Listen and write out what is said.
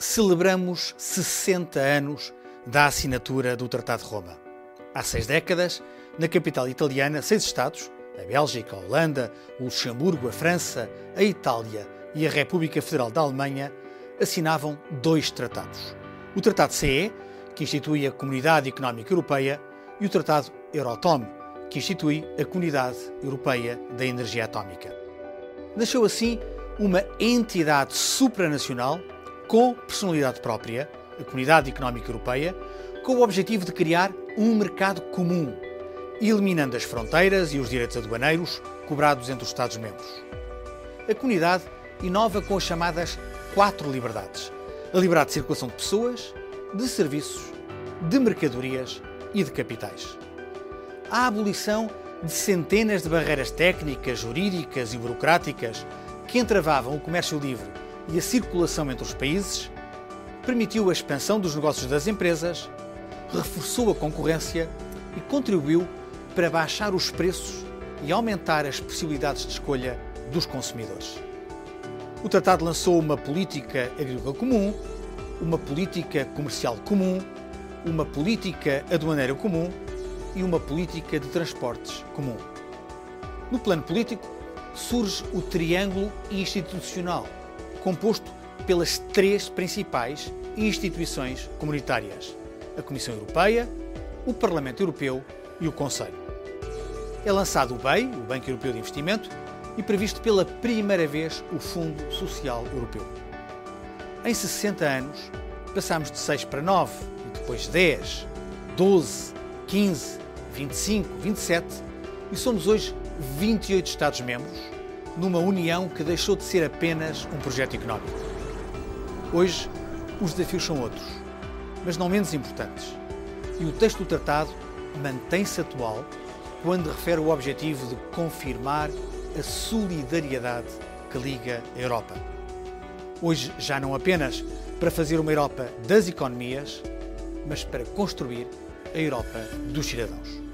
celebramos 60 anos da assinatura do Tratado de Roma. Há seis décadas, na capital italiana, seis Estados, a Bélgica, a Holanda, o Luxemburgo, a França, a Itália e a República Federal da Alemanha, assinavam dois tratados. O Tratado CE, que institui a Comunidade Económica Europeia, e o Tratado Euratom, que institui a Comunidade Europeia da Energia Atómica. Nasceu assim uma entidade supranacional com personalidade própria, a Comunidade Económica Europeia, com o objetivo de criar um mercado comum, eliminando as fronteiras e os direitos aduaneiros cobrados entre os Estados-membros. A comunidade inova com as chamadas quatro liberdades: a liberdade de circulação de pessoas, de serviços, de mercadorias e de capitais. A abolição de centenas de barreiras técnicas, jurídicas e burocráticas que entravavam o comércio livre e a circulação entre os países, permitiu a expansão dos negócios das empresas, reforçou a concorrência e contribuiu para baixar os preços e aumentar as possibilidades de escolha dos consumidores. O tratado lançou uma política agrícola comum, uma política comercial comum, uma política aduaneira comum e uma política de transportes comum. No plano político, surge o triângulo institucional composto pelas três principais instituições comunitárias: a Comissão Europeia, o Parlamento Europeu e o Conselho. É lançado o BEI, o Banco Europeu de Investimento, e previsto pela primeira vez o Fundo Social Europeu. Em 60 anos, passamos de 6 para 9, e depois 10, 12, 15, 25, 27, e somos hoje 28 Estados-membros numa União que deixou de ser apenas um projeto económico. Hoje, os desafios são outros, mas não menos importantes. E o texto do tratado mantém-se atual quando refere o objetivo de confirmar a solidariedade que liga a Europa. Hoje, já não apenas para fazer uma Europa das economias, mas para construir a Europa dos cidadãos.